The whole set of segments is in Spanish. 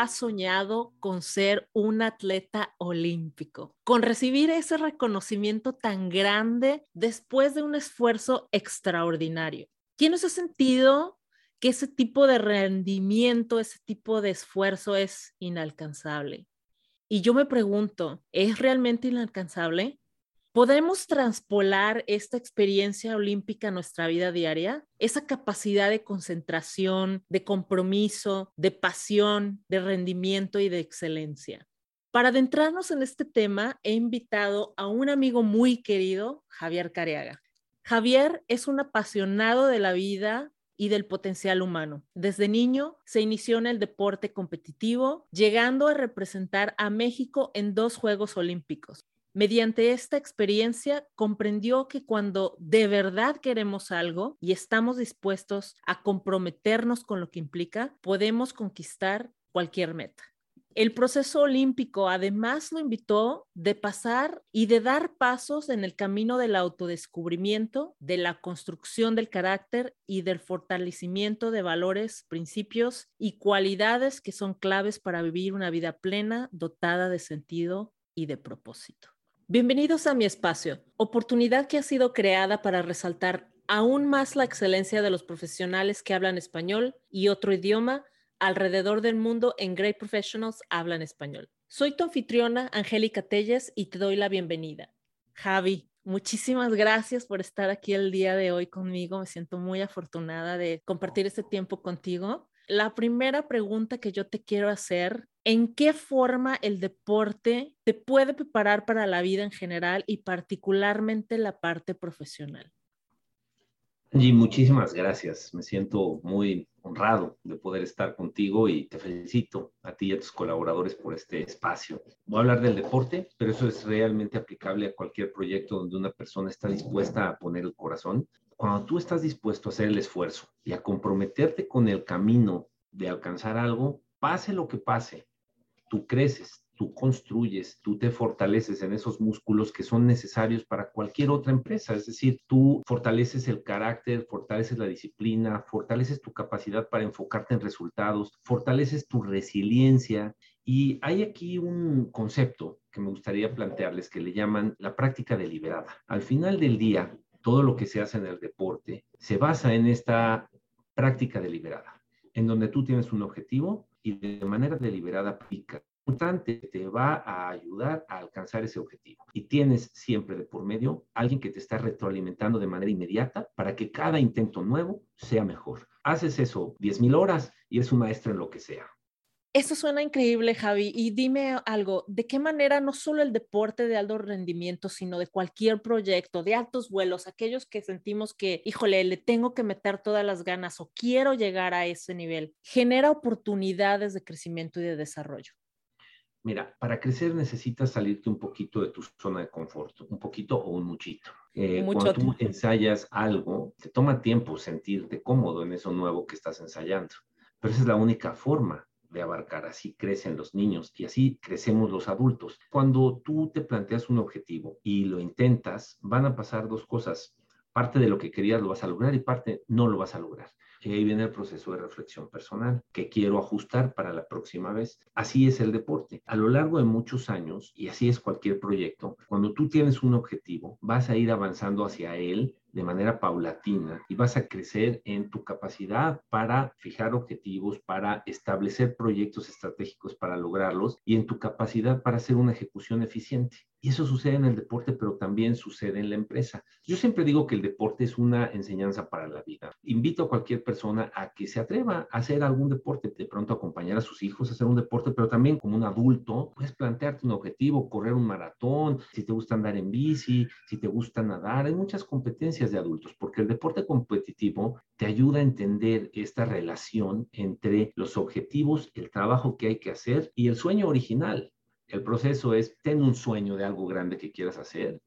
¿Quién no ha soñado con ser un atleta olímpico? Con recibir ese reconocimiento tan grande después de un esfuerzo extraordinario. ¿Quién no se ha sentido que ese tipo de rendimiento, ese tipo de esfuerzo es inalcanzable? Y yo me pregunto, ¿es realmente inalcanzable? ¿Podemos transpolar esta experiencia olímpica a nuestra vida diaria? Esa capacidad de concentración, de compromiso, de pasión, de rendimiento y de excelencia. Para adentrarnos en este tema, he invitado a un amigo muy querido, Javier Careaga. Javier es un apasionado de la vida y del potencial humano. Desde niño se inició en el deporte competitivo, llegando a representar a México en dos Juegos Olímpicos. Mediante esta experiencia comprendió que cuando de verdad queremos algo y estamos dispuestos a comprometernos con lo que implica, podemos conquistar cualquier meta. El proceso olímpico además lo invitó de pasar y de dar pasos en el camino del autodescubrimiento, de la construcción del carácter y del fortalecimiento de valores, principios y cualidades que son claves para vivir una vida plena, dotada de sentido y de propósito. Bienvenidos a mi espacio, oportunidad que ha sido creada para resaltar aún más la excelencia de los profesionales que hablan español y otro idioma alrededor del mundo en Great Professionals Hablan Español. Soy tu anfitriona, Angélica Telles, y te doy la bienvenida. Javi, muchísimas gracias por estar aquí el día de hoy conmigo. Me siento muy afortunada de compartir este tiempo contigo. La primera pregunta que yo te quiero hacer ¿En qué forma el deporte te puede preparar para la vida en general y particularmente la parte profesional? Y muchísimas gracias. Me siento muy honrado de poder estar contigo y te felicito a ti y a tus colaboradores por este espacio. Voy a hablar del deporte, pero eso es realmente aplicable a cualquier proyecto donde una persona está dispuesta a poner el corazón. Cuando tú estás dispuesto a hacer el esfuerzo y a comprometerte con el camino de alcanzar algo, pase lo que pase, tú creces, tú construyes, tú te fortaleces en esos músculos que son necesarios para cualquier otra empresa. Es decir, tú fortaleces el carácter, fortaleces la disciplina, fortaleces tu capacidad para enfocarte en resultados, fortaleces tu resiliencia. Y hay aquí un concepto que me gustaría plantearles que le llaman la práctica deliberada. Al final del día, todo lo que se hace en el deporte se basa en esta práctica deliberada, en donde tú tienes un objetivo y de manera deliberada aplica te va a ayudar a alcanzar ese objetivo. Y tienes siempre de por medio alguien que te está retroalimentando de manera inmediata para que cada intento nuevo sea mejor. Haces eso 10.000 horas y es un maestro en lo que sea. Eso suena increíble, Javi. Y dime algo, ¿de qué manera no solo el deporte de alto rendimiento, sino de cualquier proyecto, de altos vuelos, aquellos que sentimos que, híjole, le tengo que meter todas las ganas o quiero llegar a ese nivel, genera oportunidades de crecimiento y de desarrollo? Mira, para crecer necesitas salirte un poquito de tu zona de confort, un poquito o un muchito. Eh, cuando tú ensayas algo, te toma tiempo sentirte cómodo en eso nuevo que estás ensayando, pero esa es la única forma de abarcar. Así crecen los niños y así crecemos los adultos. Cuando tú te planteas un objetivo y lo intentas, van a pasar dos cosas. Parte de lo que querías lo vas a lograr y parte no lo vas a lograr. Y ahí viene el proceso de reflexión personal, que quiero ajustar para la próxima vez. Así es el deporte. A lo largo de muchos años, y así es cualquier proyecto, cuando tú tienes un objetivo, vas a ir avanzando hacia él de manera paulatina y vas a crecer en tu capacidad para fijar objetivos, para establecer proyectos estratégicos para lograrlos y en tu capacidad para hacer una ejecución eficiente. Y eso sucede en el deporte, pero también sucede en la empresa. Yo siempre digo que el deporte es una enseñanza para la vida. Invito a cualquier persona a que se atreva a hacer algún deporte, de pronto acompañar a sus hijos a hacer un deporte, pero también como un adulto, puedes plantearte un objetivo, correr un maratón, si te gusta andar en bici, si te gusta nadar, hay muchas competencias de adultos, porque el deporte competitivo te ayuda a entender esta relación entre los objetivos, el trabajo que hay que hacer y el sueño original. El proceso es, ten un sueño de algo grande que quieras hacer,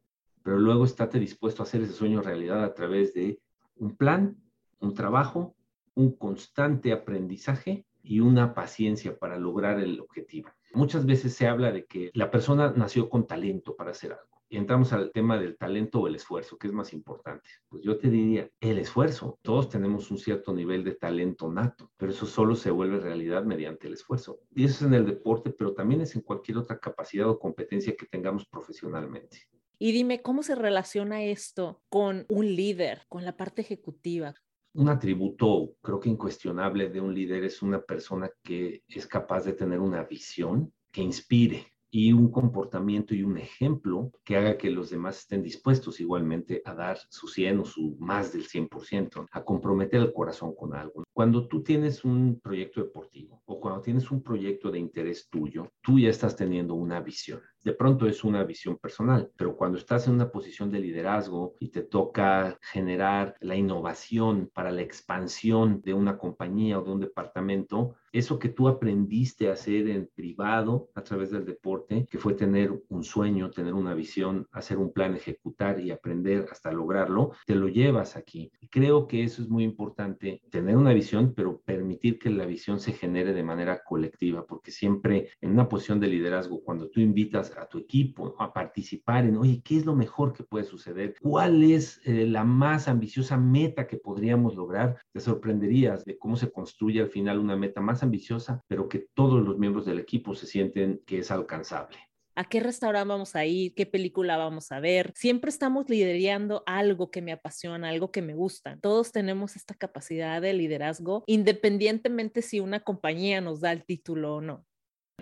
pero luego estate dispuesto a hacer ese sueño realidad a través de un plan, un trabajo, un constante aprendizaje y una paciencia para lograr el objetivo. Muchas veces se habla de que la persona nació con talento para hacer algo Y entramos al tema del talento o el esfuerzo, ¿qué es más importante? Pues yo te diría, el esfuerzo. Todos tenemos un cierto nivel de talento nato, pero eso solo se vuelve realidad mediante el esfuerzo. Y eso es en el deporte, pero también es en cualquier otra capacidad o competencia que tengamos profesionalmente. Y dime, ¿cómo se relaciona esto con un líder, con la parte ejecutiva? Un atributo, creo que incuestionable de un líder es una persona que es capaz de tener una visión que inspire, y un comportamiento y un ejemplo que haga que los demás estén dispuestos igualmente a dar su 100 o su más del 100%, a comprometer el corazón con algo. Cuando tú tienes un proyecto deportivo o cuando tienes un proyecto de interés tuyo, tú ya estás teniendo una visión de pronto es una visión personal, pero cuando estás en una posición de liderazgo y te toca generar la innovación para la expansión de una compañía o de un departamento, eso que tú aprendiste a hacer en privado a través del deporte, que fue tener un sueño, tener una visión, hacer un plan, ejecutar y aprender hasta lograrlo, te lo llevas aquí. creo que eso es muy importante, tener una pero permitir que la visión se genere de manera colectiva, porque siempre en una posición de liderazgo, cuando tú invitas a tu equipo a participar en, oye, ¿qué es lo mejor que puede suceder? ¿Cuál es eh, la más ambiciosa meta que podríamos lograr? Te sorprenderías de cómo se construye al final una meta más ambiciosa, pero que todos los miembros del equipo se sienten que es alcanzable a qué restaurante vamos a ir, qué película vamos a ver. Siempre estamos liderando algo que me apasiona, algo que me gusta. Todos tenemos esta capacidad de liderazgo, independientemente si una compañía nos da el título o no.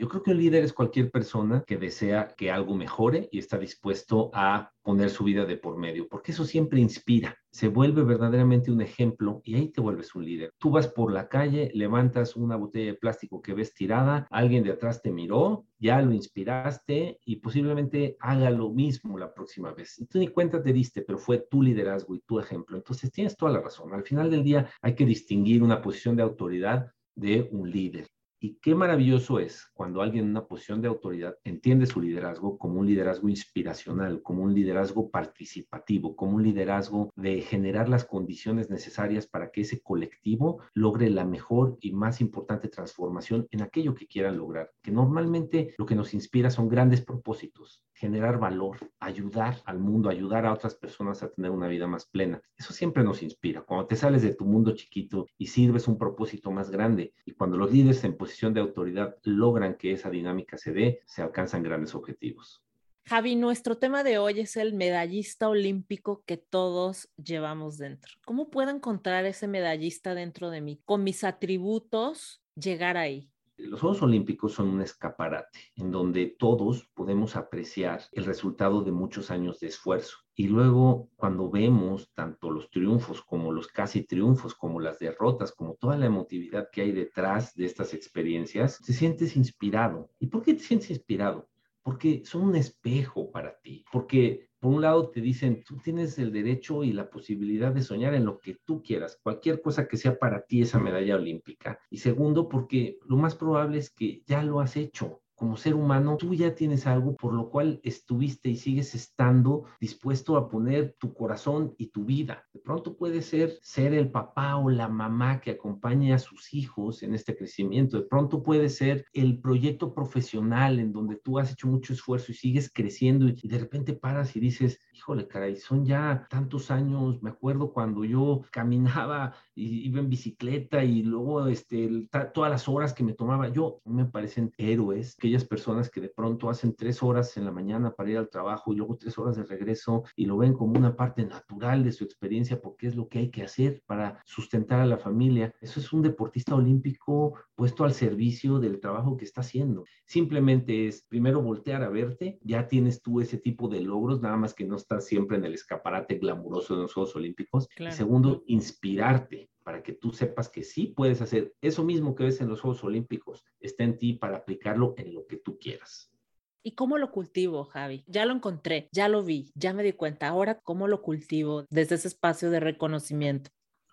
Yo creo que un líder es cualquier persona que desea que algo mejore y está dispuesto a poner su vida de por medio, porque eso siempre inspira, se vuelve verdaderamente un ejemplo y ahí te vuelves un líder. Tú vas por la calle, levantas una botella de plástico que ves tirada, alguien de atrás te miró, ya lo inspiraste y posiblemente haga lo mismo la próxima vez. Y tú ni cuenta te diste, pero fue tu liderazgo y tu ejemplo. Entonces tienes toda la razón. Al final del día hay que distinguir una posición de autoridad de un líder. Y qué maravilloso es cuando alguien en una posición de autoridad entiende su liderazgo como un liderazgo inspiracional, como un liderazgo participativo, como un liderazgo de generar las condiciones necesarias para que ese colectivo logre la mejor y más importante transformación en aquello que quieran lograr. Que normalmente lo que nos inspira son grandes propósitos, generar valor, ayudar al mundo, ayudar a otras personas a tener una vida más plena. Eso siempre nos inspira. Cuando te sales de tu mundo chiquito y sirves un propósito más grande y cuando los líderes en posición de autoridad logran que esa dinámica se dé, se alcanzan grandes objetivos. Javi, nuestro tema de hoy es el medallista olímpico que todos llevamos dentro. ¿Cómo puedo encontrar ese medallista dentro de mí? Con mis atributos, llegar ahí los Juegos Olímpicos son un escaparate en donde todos podemos apreciar el resultado de muchos años de esfuerzo. Y luego cuando vemos tanto los triunfos como los casi triunfos, como las derrotas, como toda la emotividad que hay detrás de estas experiencias, te sientes inspirado. ¿Y por qué te sientes inspirado? Porque son un espejo para ti, porque por un lado te dicen, tú tienes el derecho y la posibilidad de soñar en lo que tú quieras, cualquier cosa que sea para ti esa medalla olímpica. Y segundo, porque lo más probable es que ya lo has hecho como ser humano, tú ya tienes algo por lo cual estuviste y sigues estando dispuesto a poner tu corazón y tu vida. De pronto puede ser ser el papá o la mamá que acompañe a sus hijos en este crecimiento. De pronto puede ser el proyecto profesional en donde tú has hecho mucho esfuerzo y sigues creciendo y de repente paras y dices, híjole, caray, son ya tantos años. Me acuerdo cuando yo caminaba y iba en bicicleta y luego este, todas las horas que me tomaba. Yo me parecen héroes que aquellas personas que de pronto hacen tres horas en la mañana para ir al trabajo y luego tres horas de regreso y lo ven como una parte natural de su experiencia porque es lo que hay que hacer para sustentar a la familia. Eso es un deportista olímpico puesto al servicio del trabajo que está haciendo. Simplemente es primero voltear a verte, ya tienes tú ese tipo de logros, nada más que no estás siempre en el escaparate glamuroso de los Juegos Olímpicos. segundo, inspirarte para que tú sepas que sí puedes hacer eso mismo que ves en los Juegos Olímpicos, está en ti para aplicarlo en lo que tú quieras. ¿Y cómo lo cultivo, Javi? Ya lo encontré, ya lo vi, ya me di cuenta. Ahora, ¿cómo lo cultivo desde ese espacio de reconocimiento?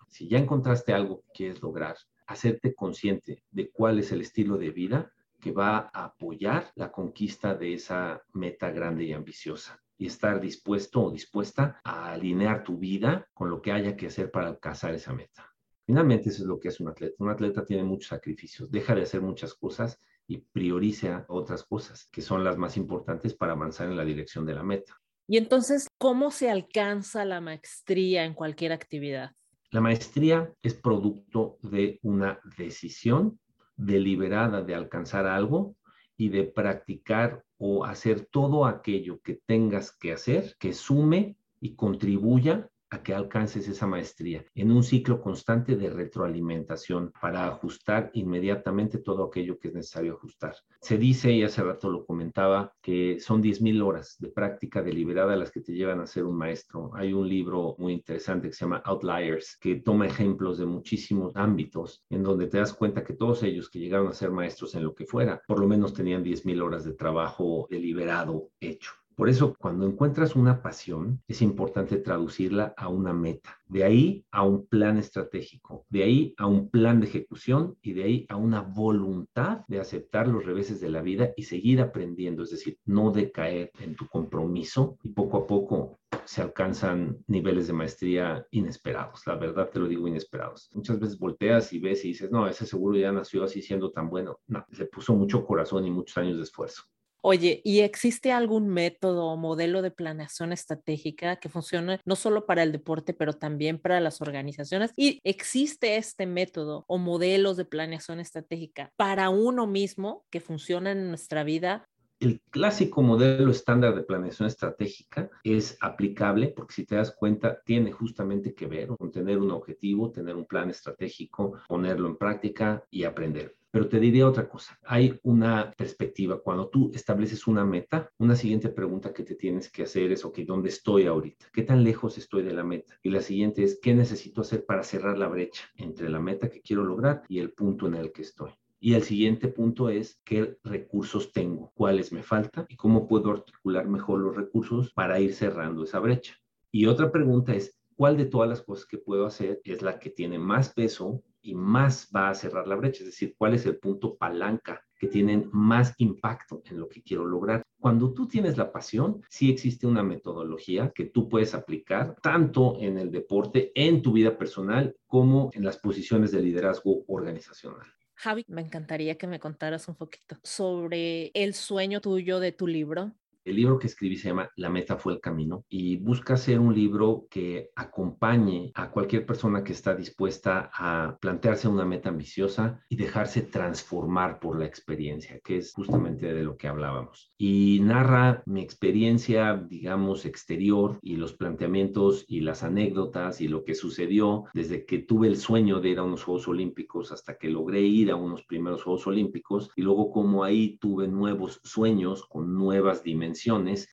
Si ya encontraste algo que quieres lograr, hacerte consciente de cuál es el estilo de vida que va a apoyar la conquista de esa meta grande y ambiciosa y estar dispuesto o dispuesta a alinear tu vida con lo que haya que hacer para alcanzar esa meta. Finalmente, eso es lo que es un atleta. Un atleta tiene muchos sacrificios, deja de hacer muchas cosas y prioriza otras cosas que son las más importantes para avanzar en la dirección de la meta. Y entonces, ¿cómo se alcanza la maestría en cualquier actividad? La maestría es producto de una decisión deliberada de alcanzar algo y de practicar o hacer todo aquello que tengas que hacer que sume y contribuya a que alcances esa maestría en un ciclo constante de retroalimentación para ajustar inmediatamente todo aquello que es necesario ajustar. Se dice, y hace rato lo comentaba, que son 10.000 horas de práctica deliberada las que te llevan a ser un maestro. Hay un libro muy interesante que se llama Outliers, que toma ejemplos de muchísimos ámbitos en donde te das cuenta que todos ellos que llegaron a ser maestros en lo que fuera, por lo menos tenían 10.000 horas de trabajo deliberado hecho. Por eso, cuando encuentras una pasión, es importante traducirla a una meta. De ahí a un plan estratégico, de ahí a un plan de ejecución y de ahí a una voluntad de aceptar los reveses de la vida y seguir aprendiendo, es decir, no decaer en tu compromiso y poco a poco se alcanzan niveles de maestría inesperados, la verdad te lo digo inesperados. Muchas veces volteas y ves y dices, no, ese seguro ya nació así siendo tan bueno. No, le puso mucho corazón y muchos años de esfuerzo. Oye, ¿y existe algún método o modelo de planeación estratégica que funcione no solo para el deporte, pero también para las organizaciones? ¿Y existe este método o modelos de planeación estratégica para uno mismo que funcionan en nuestra vida? El clásico modelo estándar de planeación estratégica es aplicable porque si te das cuenta tiene justamente que ver con tener un objetivo, tener un plan estratégico, ponerlo en práctica y aprender. Pero te diría otra cosa, hay una perspectiva. Cuando tú estableces una meta, una siguiente pregunta que te tienes que hacer es, ok, ¿dónde estoy ahorita? ¿Qué tan lejos estoy de la meta? Y la siguiente es, ¿qué necesito hacer para cerrar la brecha entre la meta que quiero lograr y el punto en el que estoy? Y el siguiente punto es qué recursos tengo, cuáles me faltan y cómo puedo articular mejor los recursos para ir cerrando esa brecha. Y otra pregunta es, ¿cuál de todas las cosas que puedo hacer es la que tiene más peso y más va a cerrar la brecha, es decir, cuál es el punto palanca que tienen más impacto en lo que quiero lograr. Cuando tú tienes la pasión, sí existe una metodología que tú puedes aplicar tanto en el deporte, en tu vida personal, como en las posiciones de liderazgo organizacional. Javi, me encantaría que me contaras un poquito sobre el sueño tuyo de tu libro. El libro que escribí se llama La meta fue el camino y busca ser un libro que acompañe a cualquier persona que está dispuesta a plantearse una meta ambiciosa y dejarse transformar por la experiencia, que es justamente de lo que hablábamos. Y narra mi experiencia, digamos, exterior y los planteamientos y las anécdotas y lo que sucedió desde que tuve el sueño de ir a unos Juegos Olímpicos hasta que logré ir a unos primeros Juegos Olímpicos y luego como ahí tuve nuevos sueños con nuevas dimensiones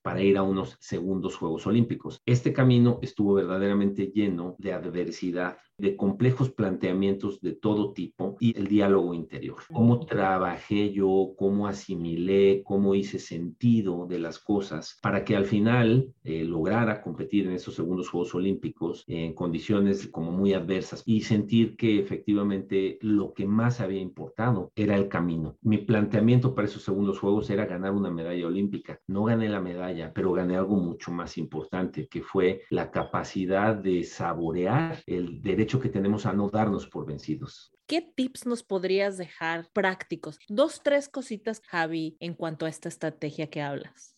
para ir a unos segundos Juegos Olímpicos. Este camino estuvo verdaderamente lleno de adversidad, de complejos planteamientos de todo tipo y el diálogo interior. Cómo trabajé yo, cómo asimilé, cómo hice sentido de las cosas para que al final eh, lograra competir en esos segundos Juegos Olímpicos en condiciones como muy adversas y sentir que efectivamente lo que más había importado era el camino. Mi planteamiento para esos segundos Juegos era ganar una medalla olímpica. No gané la medalla, pero gané algo mucho más importante, que fue la capacidad de saborear el derecho que tenemos a no darnos por vencidos. ¿Qué tips nos podrías dejar prácticos? Dos, tres cositas, Javi, en cuanto a esta estrategia que hablas.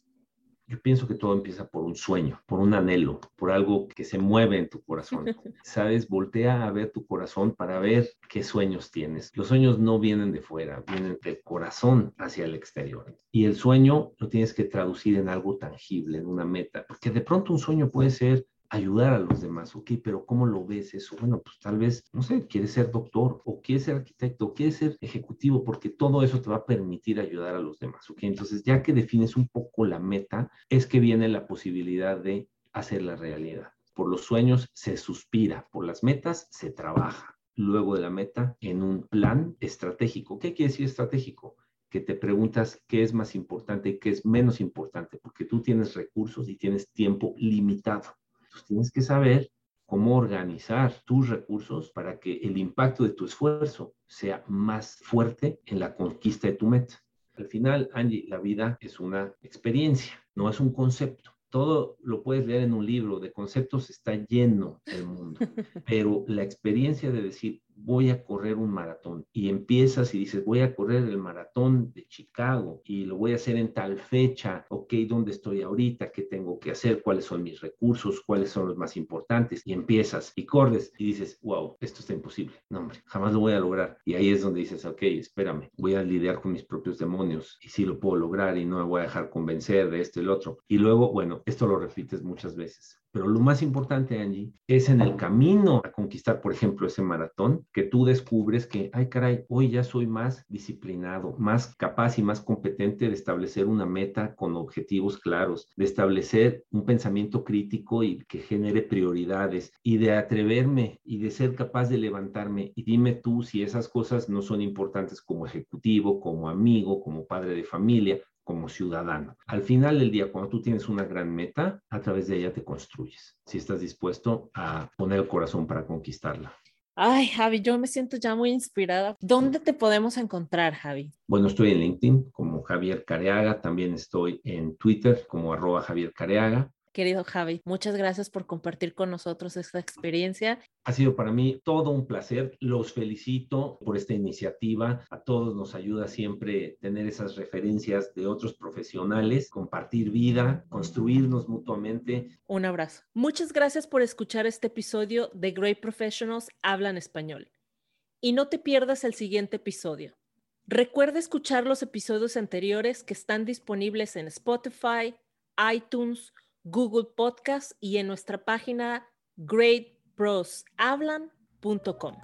Yo pienso que todo empieza por un sueño, por un anhelo, por algo que se mueve en tu corazón. Sabes, voltea a ver tu corazón para ver qué sueños tienes. Los sueños no vienen de fuera, vienen del corazón hacia el exterior. Y el sueño lo tienes que traducir en algo tangible, en una meta, porque de pronto un sueño puede ser ayudar a los demás, ok, pero ¿cómo lo ves eso? Bueno, pues tal vez, no sé, quieres ser doctor o quieres ser arquitecto o quieres ser ejecutivo, porque todo eso te va a permitir ayudar a los demás, ok. Entonces, ya que defines un poco la meta, es que viene la posibilidad de hacer la realidad. Por los sueños se suspira, por las metas se trabaja. Luego de la meta, en un plan estratégico. ¿Qué quiere decir estratégico? que te preguntas qué es más importante y qué es menos importante, porque tú tienes recursos y tienes tiempo limitado. Entonces tienes que saber cómo organizar tus recursos para que el impacto de tu esfuerzo sea más fuerte en la conquista de tu meta. Al final, Angie, la vida es una experiencia, no es un concepto. Todo lo puedes leer en un libro, de conceptos está lleno el mundo, pero la experiencia de decir, voy a correr un maratón y empiezas y dices, voy a correr el maratón de Chicago y lo voy a hacer en tal fecha, ok, ¿dónde estoy ahorita? ¿Qué tengo que hacer? ¿Cuáles son mis recursos? ¿Cuáles son los más importantes? Y empiezas y corres y dices, wow, esto está imposible. No, hombre, jamás lo voy a lograr. Y ahí es donde dices, ok, espérame, voy a lidiar con mis propios demonios y sí lo puedo lograr y no me voy a dejar convencer de esto y el otro. Y luego, bueno, esto lo repites muchas veces. Pero lo más importante, Angie, es en el camino a conquistar, por ejemplo, ese maratón, que tú descubres que, ay caray, hoy ya soy más disciplinado, más capaz y más competente de establecer una meta con objetivos claros, de establecer un pensamiento crítico y que genere prioridades y de atreverme y de ser capaz de levantarme. Y dime tú si esas cosas no son importantes como ejecutivo, como amigo, como padre de familia, como ciudadano. Al final del día, cuando tú tienes una gran meta, a través de ella te construyes, si estás dispuesto a poner el corazón para conquistarla. Ay, Javi, yo me siento ya muy inspirada. ¿Dónde te podemos encontrar, Javi? Bueno, estoy en LinkedIn como Javier Careaga, también estoy en Twitter como arroba Javier Careaga querido Javi. Muchas gracias por compartir con nosotros esta experiencia. Ha sido para mí todo un placer. Los felicito por esta iniciativa. A todos nos ayuda siempre tener esas referencias de otros profesionales, compartir vida, construirnos mutuamente. Un abrazo. Muchas gracias por escuchar este episodio de Great Professionals Hablan Español. Y no te pierdas el siguiente episodio. Recuerda escuchar los episodios anteriores que están disponibles en Spotify, iTunes, Google Podcast y en nuestra página greatbroshablan.com.